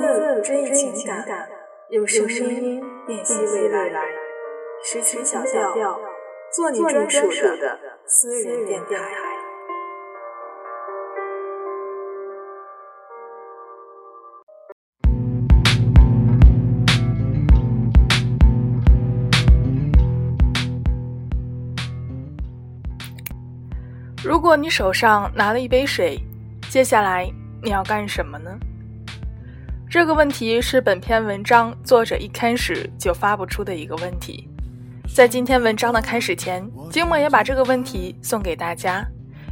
字追忆情感，用声音辨析未来。时情小调，做你专属的私人电台。如果你手上拿了一杯水，接下来你要干什么呢？这个问题是本篇文章作者一开始就发不出的一个问题。在今天文章的开始前，金墨也把这个问题送给大家，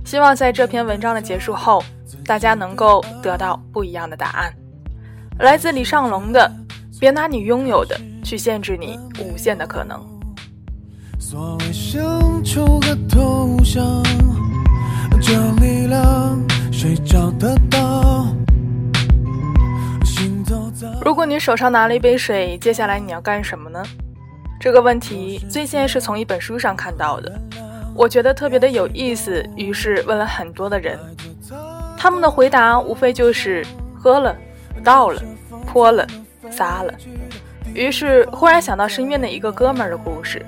希望在这篇文章的结束后，大家能够得到不一样的答案。来自李尚龙的“别拿你拥有的去限制你无限的可能”。所谓乡愁和头像，这里了，谁找得到？如果你手上拿了一杯水，接下来你要干什么呢？这个问题最先是从一本书上看到的，我觉得特别的有意思，于是问了很多的人，他们的回答无非就是喝了、倒了、泼了、撒了。于是忽然想到身边的一个哥们儿的故事。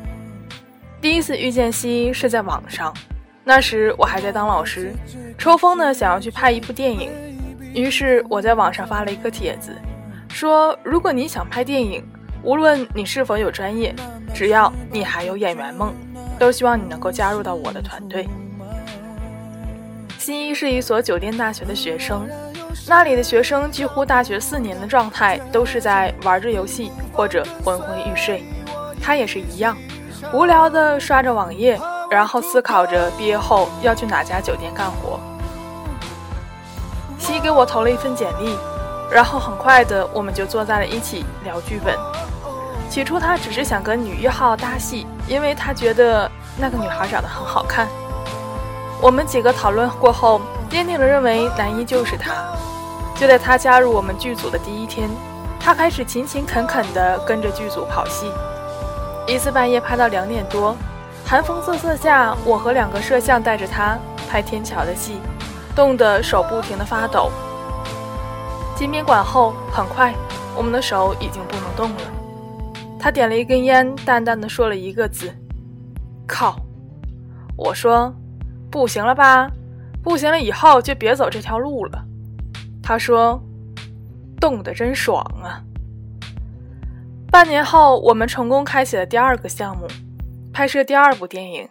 第一次遇见西是在网上，那时我还在当老师，抽风呢想要去拍一部电影，于是我在网上发了一个帖子。说，如果你想拍电影，无论你是否有专业，只要你还有演员梦，都希望你能够加入到我的团队。新一是一所酒店大学的学生，那里的学生几乎大学四年的状态都是在玩着游戏或者昏昏欲睡。他也是一样，无聊的刷着网页，然后思考着毕业后要去哪家酒店干活。西给我投了一份简历。然后很快的，我们就坐在了一起聊剧本。起初他只是想跟女一号搭戏，因为他觉得那个女孩长得很好看。我们几个讨论过后，坚定的认为男一就是他。就在他加入我们剧组的第一天，他开始勤勤恳恳地跟着剧组跑戏。一次半夜拍到两点多，寒风瑟瑟下，我和两个摄像带着他拍天桥的戏，冻得手不停地发抖。进宾馆后，很快，我们的手已经不能动了。他点了一根烟，淡淡的说了一个字：“靠。”我说：“不行了吧？不行了，以后就别走这条路了。”他说：“冻得真爽啊！”半年后，我们成功开启了第二个项目，拍摄第二部电影。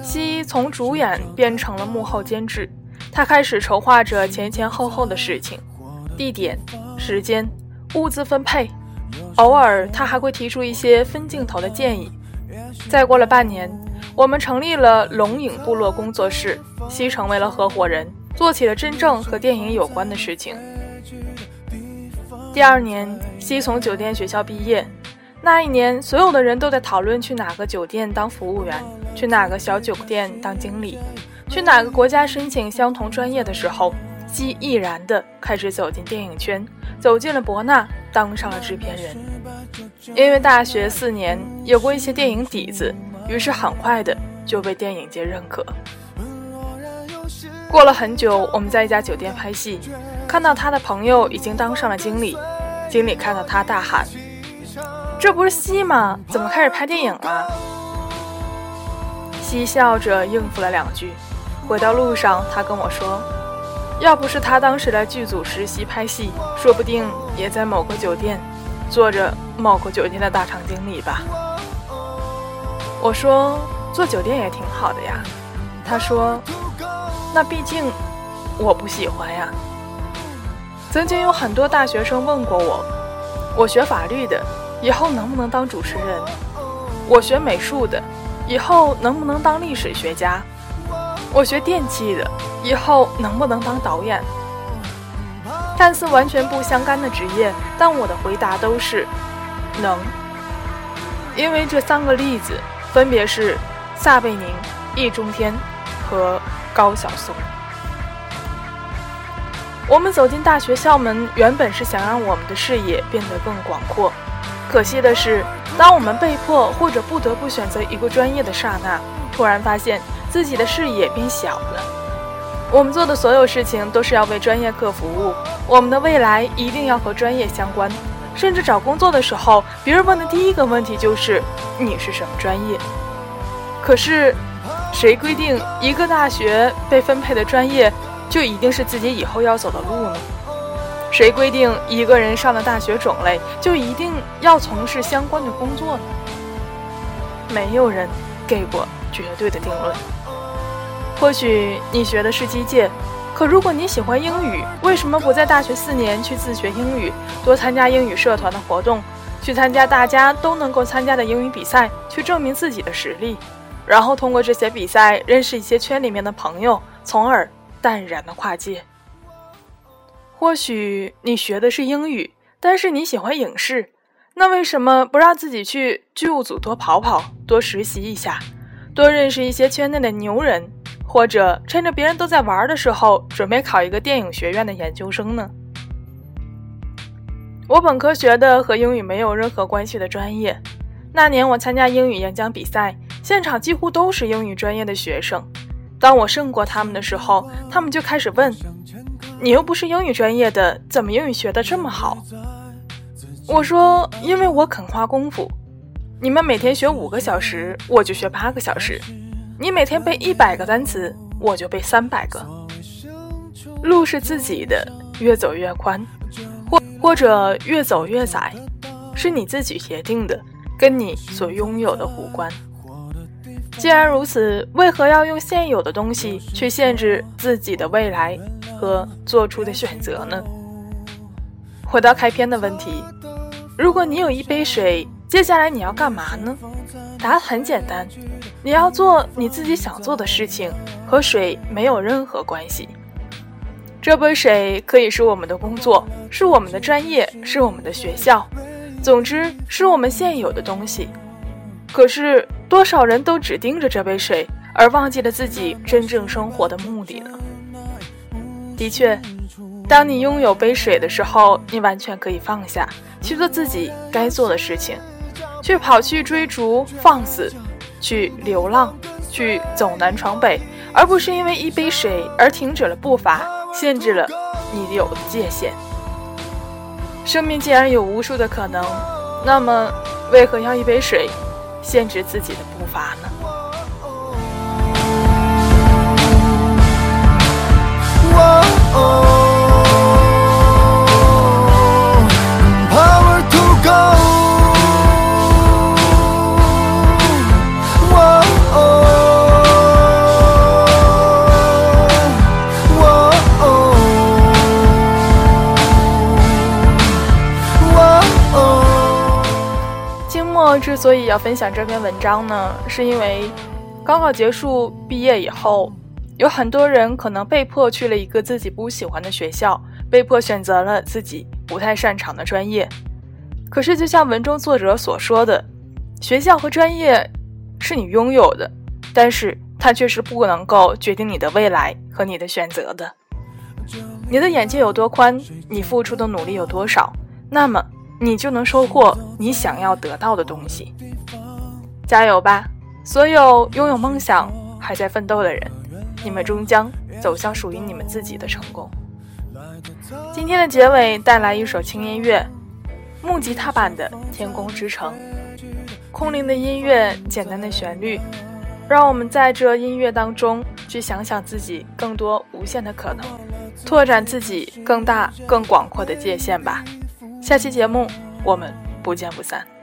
西从主演变成了幕后监制。他开始筹划着前前后后的事情，地点、时间、物资分配，偶尔他还会提出一些分镜头的建议。再过了半年，我们成立了龙影部落工作室，西成为了合伙人，做起了真正和电影有关的事情。第二年，西从酒店学校毕业，那一年，所有的人都在讨论去哪个酒店当服务员，去哪个小酒店当经理。去哪个国家申请相同专业的时候，西毅然的开始走进电影圈，走进了博纳，当上了制片人。因为大学四年有过一些电影底子，于是很快的就被电影界认可。过了很久，我们在一家酒店拍戏，看到他的朋友已经当上了经理，经理看到他大喊：“这不是西吗？怎么开始拍电影了？”西笑着应付了两句。回到路上，他跟我说：“要不是他当时来剧组实习拍戏，说不定也在某个酒店做着某个酒店的大堂经理吧。”我说：“做酒店也挺好的呀。”他说：“那毕竟我不喜欢呀。”曾经有很多大学生问过我：“我学法律的，以后能不能当主持人？我学美术的，以后能不能当历史学家？”我学电器的，以后能不能当导演？看似完全不相干的职业，但我的回答都是能。因为这三个例子分别是撒贝宁、易中天和高晓松。我们走进大学校门，原本是想让我们的视野变得更广阔。可惜的是，当我们被迫或者不得不选择一个专业的刹那，突然发现。自己的视野变小了，我们做的所有事情都是要为专业课服务，我们的未来一定要和专业相关。甚至找工作的时候，别人问的第一个问题就是你是什么专业。可是，谁规定一个大学被分配的专业就一定是自己以后要走的路呢？谁规定一个人上的大学种类就一定要从事相关的工作呢？没有人给过绝对的定论。或许你学的是机械，可如果你喜欢英语，为什么不在大学四年去自学英语，多参加英语社团的活动，去参加大家都能够参加的英语比赛，去证明自己的实力，然后通过这些比赛认识一些圈里面的朋友，从而淡然的跨界。或许你学的是英语，但是你喜欢影视，那为什么不让自己去剧务组多跑跑，多实习一下，多认识一些圈内的牛人？或者趁着别人都在玩的时候，准备考一个电影学院的研究生呢？我本科学的和英语没有任何关系的专业，那年我参加英语演讲比赛，现场几乎都是英语专业的学生。当我胜过他们的时候，他们就开始问：“你又不是英语专业的，怎么英语学的这么好？”我说：“因为我肯花功夫。你们每天学五个小时，我就学八个小时。”你每天背一百个单词，我就背三百个。路是自己的，越走越宽，或或者越走越窄，是你自己决定的，跟你所拥有的无关。既然如此，为何要用现有的东西去限制自己的未来和做出的选择呢？回到开篇的问题，如果你有一杯水，接下来你要干嘛呢？答案很简单。你要做你自己想做的事情，和水没有任何关系。这杯水可以是我们的工作，是我们的专业，是我们的学校，总之是我们现有的东西。可是多少人都只盯着这杯水，而忘记了自己真正生活的目的呢？的确，当你拥有杯水的时候，你完全可以放下，去做自己该做的事情，去跑去追逐，放肆。去流浪，去走南闯北，而不是因为一杯水而停止了步伐，限制了你有的界限。生命既然有无数的可能，那么为何要一杯水限制自己的步伐呢？所以要分享这篇文章呢，是因为高考结束毕业以后，有很多人可能被迫去了一个自己不喜欢的学校，被迫选择了自己不太擅长的专业。可是，就像文中作者所说的，学校和专业是你拥有的，但是它却是不能够决定你的未来和你的选择的。你的眼界有多宽，你付出的努力有多少，那么。你就能收获你想要得到的东西。加油吧，所有拥有梦想还在奋斗的人，你们终将走向属于你们自己的成功。今天的结尾带来一首轻音乐，木吉他版的《天空之城》，空灵的音乐，简单的旋律，让我们在这音乐当中去想想自己更多无限的可能，拓展自己更大更广阔的界限吧。下期节目，我们不见不散。